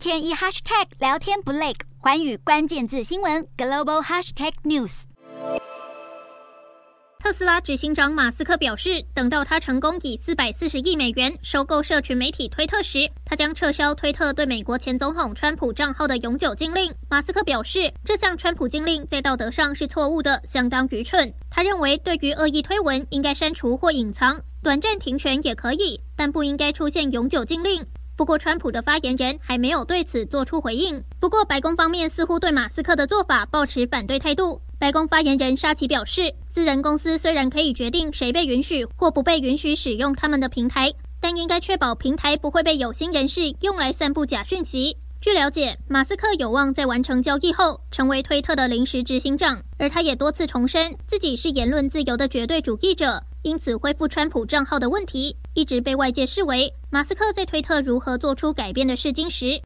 天一 hashtag 聊天不累，寰宇关键字新闻 global hashtag news。特斯拉执行长马斯克表示，等到他成功以四百四十亿美元收购社群媒体推特时，他将撤销推特对美国前总统川普账号的永久禁令。马斯克表示，这项川普禁令在道德上是错误的，相当愚蠢。他认为，对于恶意推文应该删除或隐藏，短暂停权也可以，但不应该出现永久禁令。不过，川普的发言人还没有对此做出回应。不过，白宫方面似乎对马斯克的做法抱持反对态度。白宫发言人沙奇表示，私人公司虽然可以决定谁被允许或不被允许使用他们的平台，但应该确保平台不会被有心人士用来散布假讯息。据了解，马斯克有望在完成交易后成为推特的临时执行长，而他也多次重申自己是言论自由的绝对主义者。因此，恢复川普账号的问题一直被外界视为马斯克在推特如何做出改变的试金石。